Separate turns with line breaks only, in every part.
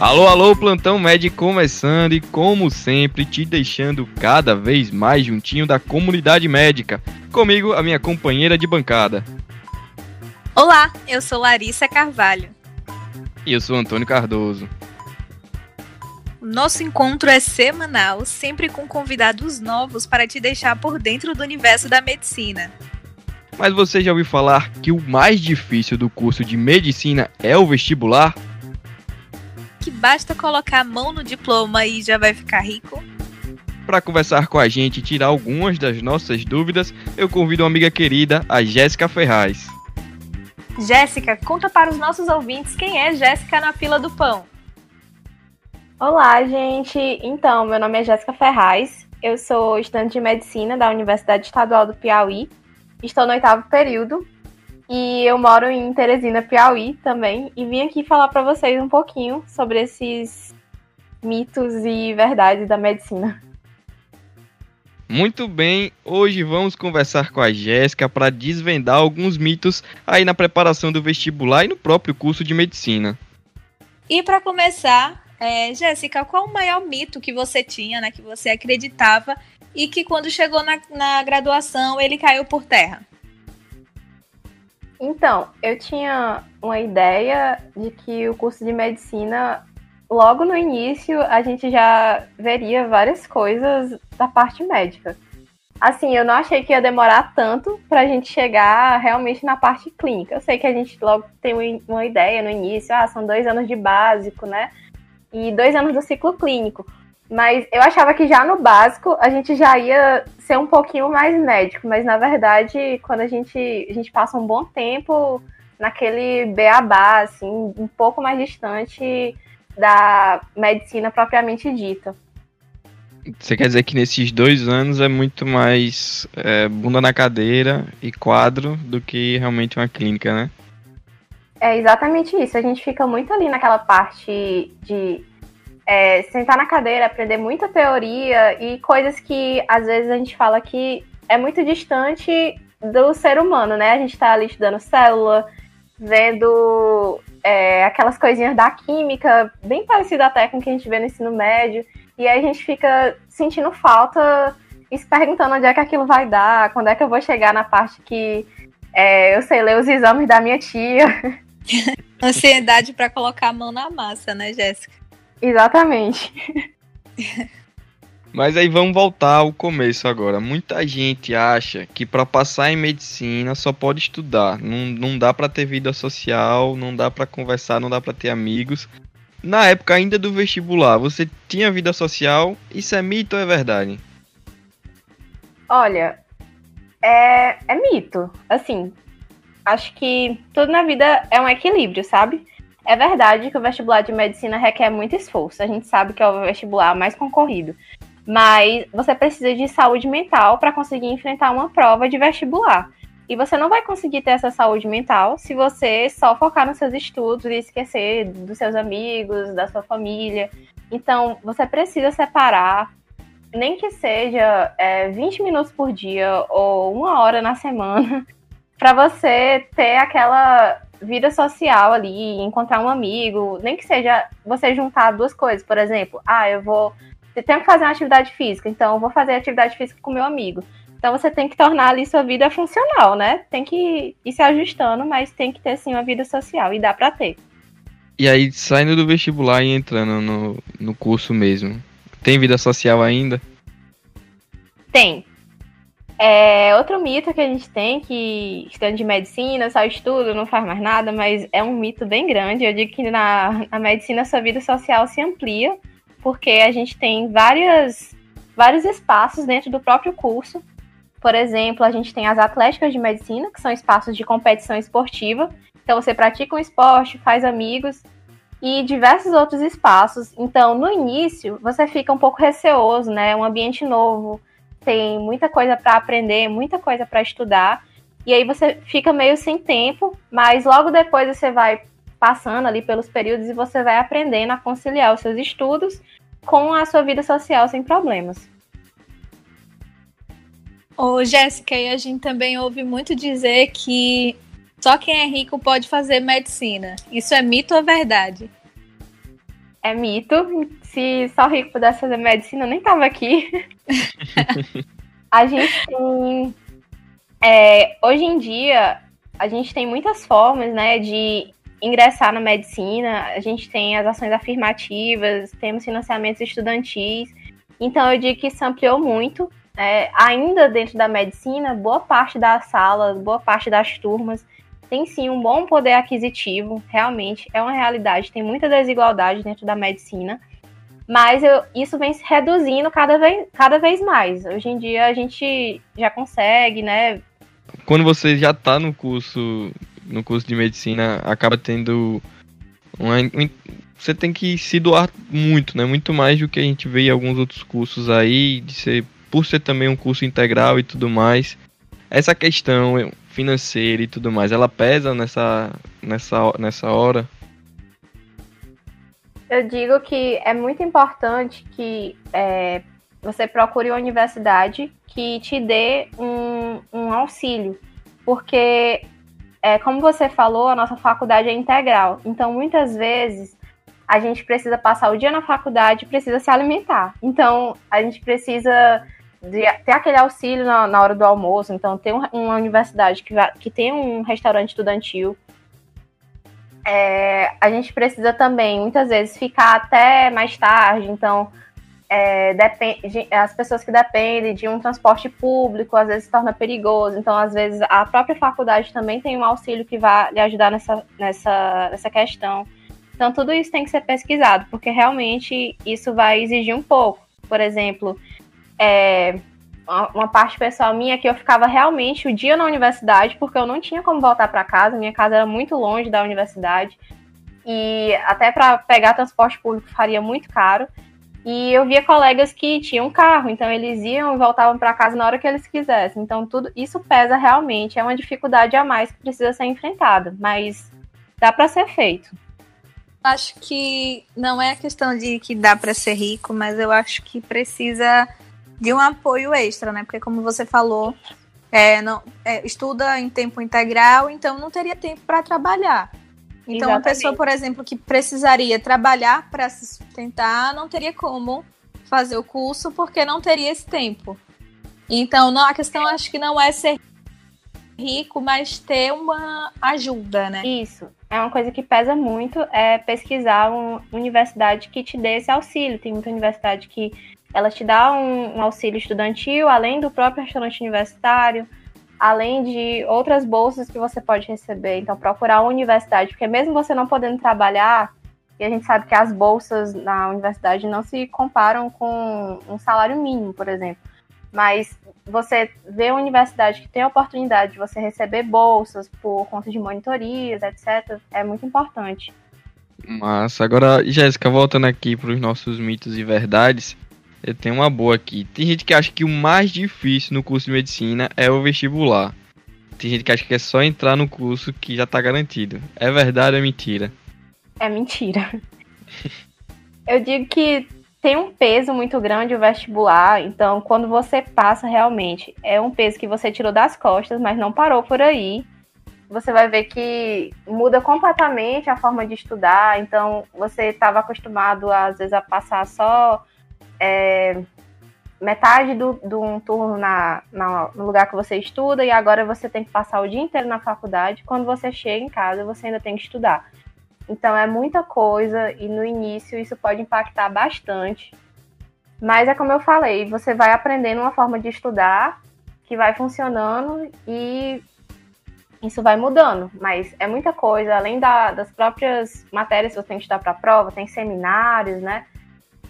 Alô, alô, plantão médico começando e como sempre te deixando cada vez mais juntinho da comunidade médica. Comigo, a minha companheira de bancada.
Olá, eu sou Larissa Carvalho.
E eu sou Antônio Cardoso.
Nosso encontro é semanal, sempre com convidados novos para te deixar por dentro do universo da medicina.
Mas você já ouviu falar que o mais difícil do curso de medicina é o vestibular?
que basta colocar a mão no diploma e já vai ficar rico?
Para conversar com a gente e tirar algumas das nossas dúvidas, eu convido uma amiga querida, a Jéssica Ferraz.
Jéssica, conta para os nossos ouvintes quem é Jéssica na fila do pão.
Olá, gente. Então, meu nome é Jéssica Ferraz. Eu sou estudante de medicina da Universidade Estadual do Piauí. Estou no oitavo período e eu moro em Teresina, Piauí também. E vim aqui falar para vocês um pouquinho sobre esses mitos e verdades da medicina.
Muito bem, hoje vamos conversar com a Jéssica para desvendar alguns mitos aí na preparação do vestibular e no próprio curso de medicina.
E para começar, é, Jéssica, qual o maior mito que você tinha, né, que você acreditava e que quando chegou na, na graduação ele caiu por terra?
Então, eu tinha uma ideia de que o curso de medicina, logo no início, a gente já veria várias coisas da parte médica. Assim, eu não achei que ia demorar tanto para a gente chegar realmente na parte clínica. Eu sei que a gente logo tem uma ideia no início, ah, são dois anos de básico, né? E dois anos do ciclo clínico. Mas eu achava que já no básico a gente já ia ser um pouquinho mais médico, mas na verdade, quando a gente, a gente passa um bom tempo naquele beabá, assim, um pouco mais distante da medicina propriamente dita.
Você quer dizer que nesses dois anos é muito mais é, bunda na cadeira e quadro do que realmente uma clínica, né?
É exatamente isso. A gente fica muito ali naquela parte de é, sentar na cadeira, aprender muita teoria e coisas que às vezes a gente fala que é muito distante do ser humano, né? A gente está ali estudando célula, vendo é, aquelas coisinhas da química, bem parecida até com o que a gente vê no ensino médio, e aí a gente fica sentindo falta e se perguntando onde é que aquilo vai dar, quando é que eu vou chegar na parte que é, eu sei ler os exames da minha tia.
Ansiedade para colocar a mão na massa, né, Jéssica?
Exatamente.
Mas aí vamos voltar ao começo agora. Muita gente acha que para passar em medicina só pode estudar. Não, não dá para ter vida social, não dá para conversar, não dá para ter amigos. Na época ainda do vestibular, você tinha vida social? Isso é mito ou é verdade?
Olha, é, é mito. Assim, acho que tudo na vida é um equilíbrio, sabe? É verdade que o vestibular de medicina requer muito esforço. A gente sabe que é o vestibular mais concorrido. Mas você precisa de saúde mental para conseguir enfrentar uma prova de vestibular. E você não vai conseguir ter essa saúde mental se você só focar nos seus estudos e esquecer dos seus amigos, da sua família. Então, você precisa separar, nem que seja é, 20 minutos por dia ou uma hora na semana, para você ter aquela vida social ali, encontrar um amigo, nem que seja você juntar duas coisas, por exemplo, ah, eu vou você tem que fazer uma atividade física, então eu vou fazer atividade física com meu amigo. Então você tem que tornar ali sua vida funcional, né? Tem que ir se ajustando, mas tem que ter sim uma vida social e dá para ter.
E aí, saindo do vestibular e entrando no, no curso mesmo, tem vida social ainda?
Tem. É, outro mito que a gente tem, que estudante de medicina, só estuda, não faz mais nada, mas é um mito bem grande. Eu digo que na, na medicina sua vida social se amplia, porque a gente tem várias, vários espaços dentro do próprio curso. Por exemplo, a gente tem as atléticas de medicina, que são espaços de competição esportiva. Então você pratica um esporte, faz amigos e diversos outros espaços. Então, no início, você fica um pouco receoso, né? Um ambiente novo, tem muita coisa para aprender, muita coisa para estudar. E aí você fica meio sem tempo, mas logo depois você vai passando ali pelos períodos e você vai aprendendo a conciliar os seus estudos com a sua vida social sem problemas.
Ô, Jéssica, e a gente também ouve muito dizer que só quem é rico pode fazer medicina. Isso é mito ou verdade?
É mito. Se só rico pudesse fazer medicina, eu nem tava aqui. a gente tem. É, hoje em dia, a gente tem muitas formas, né, de ingressar na medicina. A gente tem as ações afirmativas, temos financiamentos estudantis. Então, eu digo que isso ampliou muito é, ainda dentro da medicina, boa parte das salas, boa parte das turmas tem sim um bom poder aquisitivo, realmente, é uma realidade, tem muita desigualdade dentro da medicina, mas eu, isso vem se reduzindo cada vez, cada vez mais. Hoje em dia a gente já consegue, né?
Quando você já está no curso, no curso de medicina, acaba tendo uma, você tem que se doar muito, né? Muito mais do que a gente vê em alguns outros cursos aí, de ser por ser também um curso integral e tudo mais, essa questão financeira e tudo mais, ela pesa nessa, nessa, nessa hora?
Eu digo que é muito importante que é, você procure uma universidade que te dê um, um auxílio, porque, é, como você falou, a nossa faculdade é integral, então muitas vezes a gente precisa passar o dia na faculdade precisa se alimentar. Então, a gente precisa ter aquele auxílio na, na hora do almoço. Então, tem um, uma universidade que, vai, que tem um restaurante estudantil. É, a gente precisa também, muitas vezes, ficar até mais tarde. Então, é, depende, as pessoas que dependem de um transporte público, às vezes se torna perigoso. Então, às vezes, a própria faculdade também tem um auxílio que vai lhe ajudar nessa, nessa, nessa questão. Então, tudo isso tem que ser pesquisado, porque realmente isso vai exigir um pouco. Por exemplo, é, uma parte pessoal minha que eu ficava realmente o dia na universidade, porque eu não tinha como voltar para casa, minha casa era muito longe da universidade, e até para pegar transporte público faria muito caro. E eu via colegas que tinham carro, então eles iam e voltavam para casa na hora que eles quisessem. Então tudo isso pesa realmente, é uma dificuldade a mais que precisa ser enfrentada, mas dá para ser feito.
Acho que não é a questão de que dá para ser rico, mas eu acho que precisa de um apoio extra, né? Porque como você falou, é, não, é, estuda em tempo integral, então não teria tempo para trabalhar. Então, Exatamente. uma pessoa, por exemplo, que precisaria trabalhar para se sustentar, não teria como fazer o curso porque não teria esse tempo. Então, não, a questão acho que não é ser rico, mas ter uma ajuda, né?
Isso. É uma coisa que pesa muito é pesquisar uma universidade que te dê esse auxílio. Tem muita universidade que ela te dá um, um auxílio estudantil, além do próprio restaurante universitário, além de outras bolsas que você pode receber. Então, procurar uma universidade, porque mesmo você não podendo trabalhar, e a gente sabe que as bolsas na universidade não se comparam com um salário mínimo, por exemplo. Mas você vê uma universidade que tem a oportunidade de você receber bolsas por conta de monitorias, etc., é muito importante.
Massa. Agora, Jéssica, voltando aqui para os nossos mitos e verdades, eu tenho uma boa aqui. Tem gente que acha que o mais difícil no curso de medicina é o vestibular. Tem gente que acha que é só entrar no curso que já tá garantido. É verdade ou é mentira?
É mentira. Eu digo que tem um peso muito grande o vestibular, então quando você passa realmente, é um peso que você tirou das costas, mas não parou por aí. Você vai ver que muda completamente a forma de estudar, então você estava acostumado às vezes a passar só é, metade do, do um turno na, na, no lugar que você estuda e agora você tem que passar o dia inteiro na faculdade. Quando você chega em casa, você ainda tem que estudar. Então é muita coisa e no início isso pode impactar bastante. Mas é como eu falei, você vai aprendendo uma forma de estudar que vai funcionando e isso vai mudando. Mas é muita coisa, além da, das próprias matérias que você tem que estudar para a prova, tem seminários, né?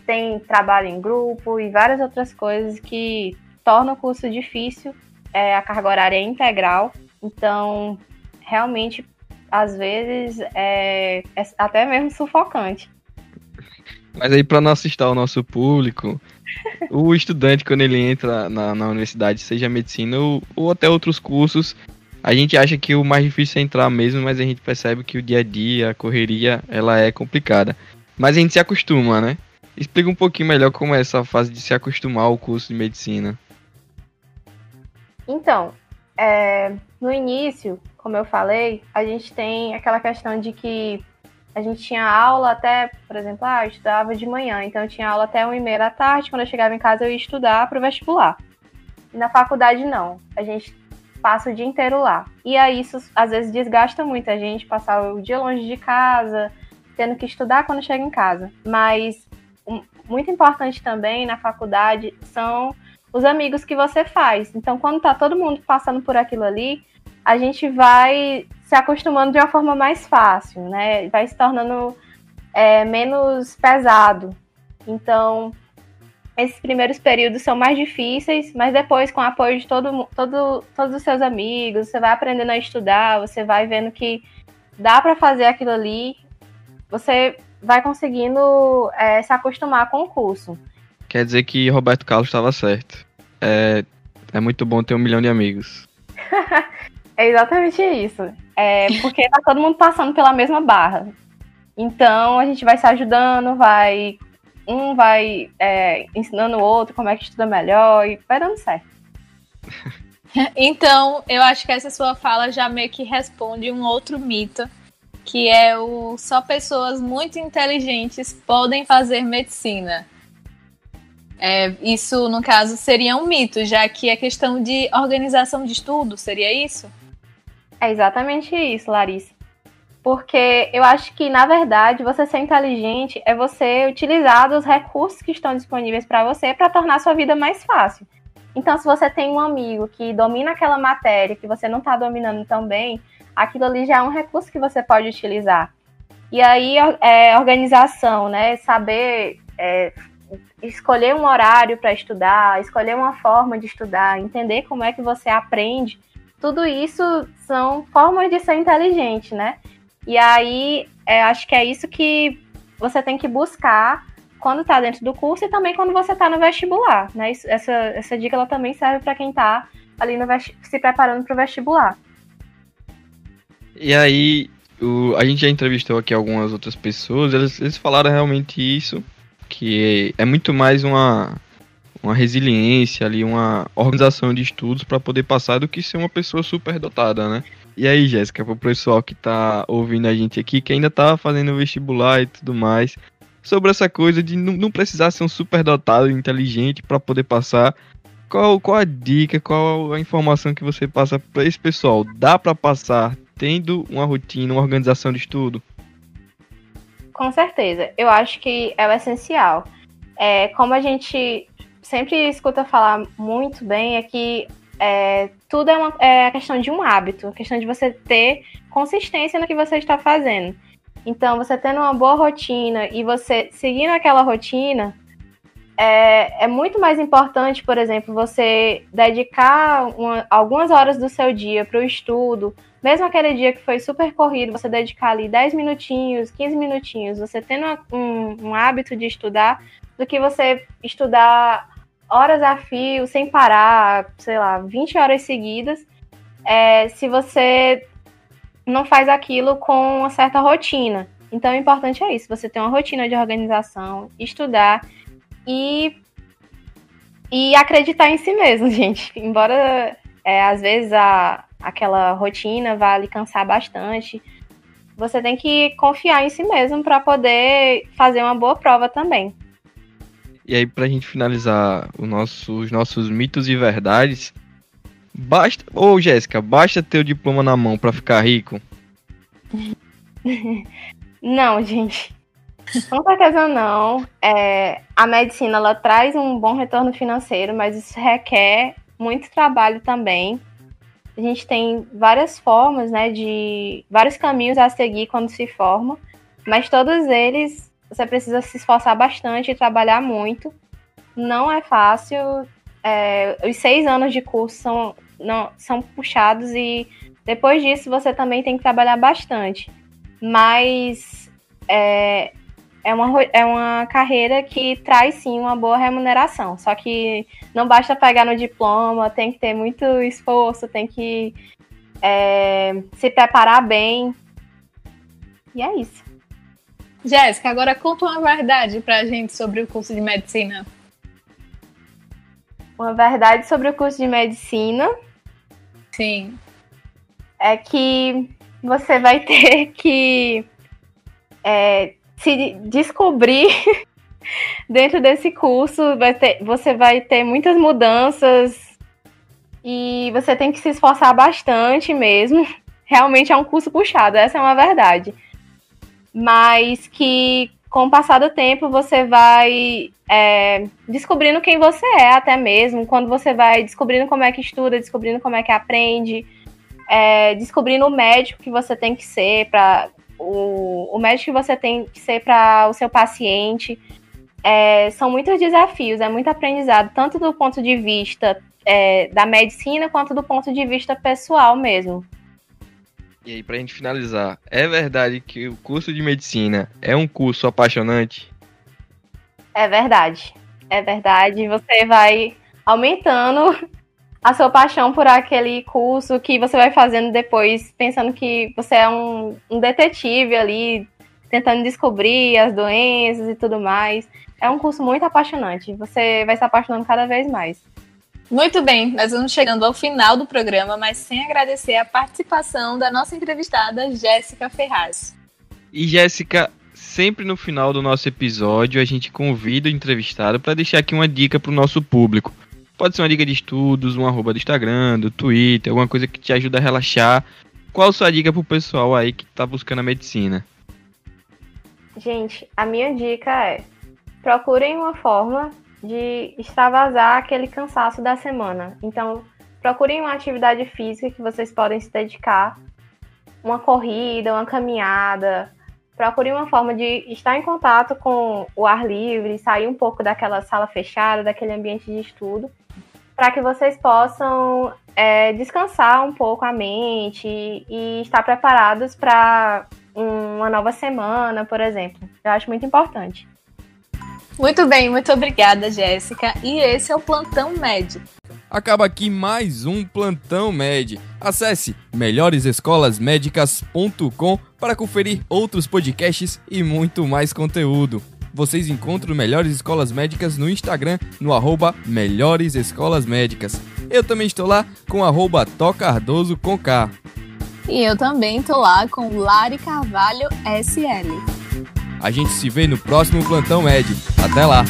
Tem trabalho em grupo e várias outras coisas que tornam o curso difícil. É, a carga horária é integral, então realmente às vezes é, é até mesmo sufocante.
Mas aí para não assustar o nosso público, o estudante quando ele entra na, na universidade, seja medicina ou, ou até outros cursos, a gente acha que o mais difícil é entrar mesmo, mas a gente percebe que o dia a dia, a correria, ela é complicada. Mas a gente se acostuma, né? Explica um pouquinho melhor como é essa fase de se acostumar ao curso de medicina.
Então, é, no início, como eu falei, a gente tem aquela questão de que a gente tinha aula até, por exemplo, ah, eu estudava de manhã, então eu tinha aula até 1 e meia da tarde, quando eu chegava em casa eu ia estudar para o vestibular. E na faculdade não, a gente passa o dia inteiro lá. E aí isso às vezes desgasta muito a gente passar o dia longe de casa, tendo que estudar quando chega em casa. Mas muito importante também na faculdade são os amigos que você faz. Então, quando tá todo mundo passando por aquilo ali, a gente vai se acostumando de uma forma mais fácil, né? Vai se tornando é, menos pesado. Então, esses primeiros períodos são mais difíceis, mas depois, com o apoio de todo, todo, todos os seus amigos, você vai aprendendo a estudar, você vai vendo que dá para fazer aquilo ali, você vai conseguindo é, se acostumar com o curso.
Quer dizer que Roberto Carlos estava certo. É, é muito bom ter um milhão de amigos.
É exatamente isso. É porque tá todo mundo passando pela mesma barra. Então a gente vai se ajudando, vai. Um vai é, ensinando o outro como é que estuda melhor e vai dando certo.
Então, eu acho que essa sua fala já meio que responde um outro mito, que é o só pessoas muito inteligentes podem fazer medicina. É, isso, no caso, seria um mito, já que é questão de organização de estudo, seria isso?
É exatamente isso, Larissa. Porque eu acho que, na verdade, você ser inteligente é você utilizar os recursos que estão disponíveis para você para tornar sua vida mais fácil. Então, se você tem um amigo que domina aquela matéria que você não está dominando tão bem, aquilo ali já é um recurso que você pode utilizar. E aí, é, organização, né? Saber é, escolher um horário para estudar, escolher uma forma de estudar, entender como é que você aprende tudo isso são formas de ser inteligente, né? E aí, é, acho que é isso que você tem que buscar quando está dentro do curso e também quando você está no vestibular, né? Isso, essa, essa dica ela também serve para quem está ali no se preparando para o vestibular.
E aí, o, a gente já entrevistou aqui algumas outras pessoas, eles, eles falaram realmente isso, que é muito mais uma uma resiliência ali, uma organização de estudos para poder passar do que ser uma pessoa super dotada, né? E aí, Jéssica, para o pessoal que tá ouvindo a gente aqui, que ainda tá fazendo vestibular e tudo mais, sobre essa coisa de não, precisar ser um super dotado, inteligente para poder passar, qual, qual a dica, qual a informação que você passa para esse pessoal? Dá para passar tendo uma rotina, uma organização de estudo?
Com certeza. Eu acho que é o essencial. É, como a gente sempre escuta falar muito bem é que é, tudo é, uma, é questão de um hábito, a questão de você ter consistência no que você está fazendo. Então, você tendo uma boa rotina e você seguindo aquela rotina, é, é muito mais importante, por exemplo, você dedicar uma, algumas horas do seu dia para o estudo, mesmo aquele dia que foi super corrido, você dedicar ali 10 minutinhos, 15 minutinhos, você tendo um, um hábito de estudar, do que você estudar horas a fio, sem parar, sei lá, 20 horas seguidas, é, se você não faz aquilo com uma certa rotina. Então, o importante é isso: você ter uma rotina de organização, estudar e, e acreditar em si mesmo, gente. Embora é, às vezes a, aquela rotina vá lhe cansar bastante, você tem que confiar em si mesmo para poder fazer uma boa prova também.
E aí, pra gente finalizar nosso, os nossos mitos e verdades, basta. Ô, Jéssica, basta ter o diploma na mão pra ficar rico?
Não, gente. Com certeza não. É, a medicina ela traz um bom retorno financeiro, mas isso requer muito trabalho também. A gente tem várias formas, né, de vários caminhos a seguir quando se forma, mas todos eles você precisa se esforçar bastante e trabalhar muito. Não é fácil. É, os seis anos de curso são, não, são puxados e depois disso você também tem que trabalhar bastante. Mas é, é, uma, é uma carreira que traz sim uma boa remuneração. Só que não basta pegar no diploma, tem que ter muito esforço, tem que é, se preparar bem. E é isso.
Jéssica, agora conta uma verdade pra gente sobre o curso de medicina.
Uma verdade sobre o curso de medicina
Sim.
É que você vai ter que é, se descobrir dentro desse curso. Vai ter, você vai ter muitas mudanças e você tem que se esforçar bastante mesmo. Realmente é um curso puxado, essa é uma verdade. Mas que com o passar do tempo você vai é, descobrindo quem você é, até mesmo. Quando você vai descobrindo como é que estuda, descobrindo como é que aprende, é, descobrindo o médico que você tem que ser para o, o médico que você tem que ser para o seu paciente. É, são muitos desafios, é muito aprendizado, tanto do ponto de vista é, da medicina quanto do ponto de vista pessoal mesmo.
E aí, pra gente finalizar, é verdade que o curso de medicina é um curso apaixonante?
É verdade. É verdade. Você vai aumentando a sua paixão por aquele curso que você vai fazendo depois, pensando que você é um, um detetive ali, tentando descobrir as doenças e tudo mais. É um curso muito apaixonante. Você vai se apaixonando cada vez mais.
Muito bem, nós vamos chegando ao final do programa, mas sem agradecer a participação da nossa entrevistada Jéssica Ferraz.
E Jéssica, sempre no final do nosso episódio a gente convida o entrevistado para deixar aqui uma dica para o nosso público. Pode ser uma dica de estudos, um arroba do Instagram, do Twitter, alguma coisa que te ajuda a relaxar. Qual sua dica pro pessoal aí que está buscando a medicina?
Gente, a minha dica é procurem uma forma de extravasar aquele cansaço da semana. Então, procurem uma atividade física que vocês podem se dedicar, uma corrida, uma caminhada. Procurem uma forma de estar em contato com o ar livre, sair um pouco daquela sala fechada, daquele ambiente de estudo, para que vocês possam é, descansar um pouco a mente e estar preparados para uma nova semana, por exemplo. Eu acho muito importante.
Muito bem, muito obrigada, Jéssica. E esse é o Plantão Med.
Acaba aqui mais um Plantão Med. Acesse melhoresescolasmedicas.com para conferir outros podcasts e muito mais conteúdo. Vocês encontram Melhores Escolas Médicas no Instagram, no arroba Melhores Escolas Médicas. Eu também estou lá com arroba Tocardoso com K.
E eu também estou lá com Lari Carvalho SL.
A gente se vê no próximo Plantão Med. Até lá!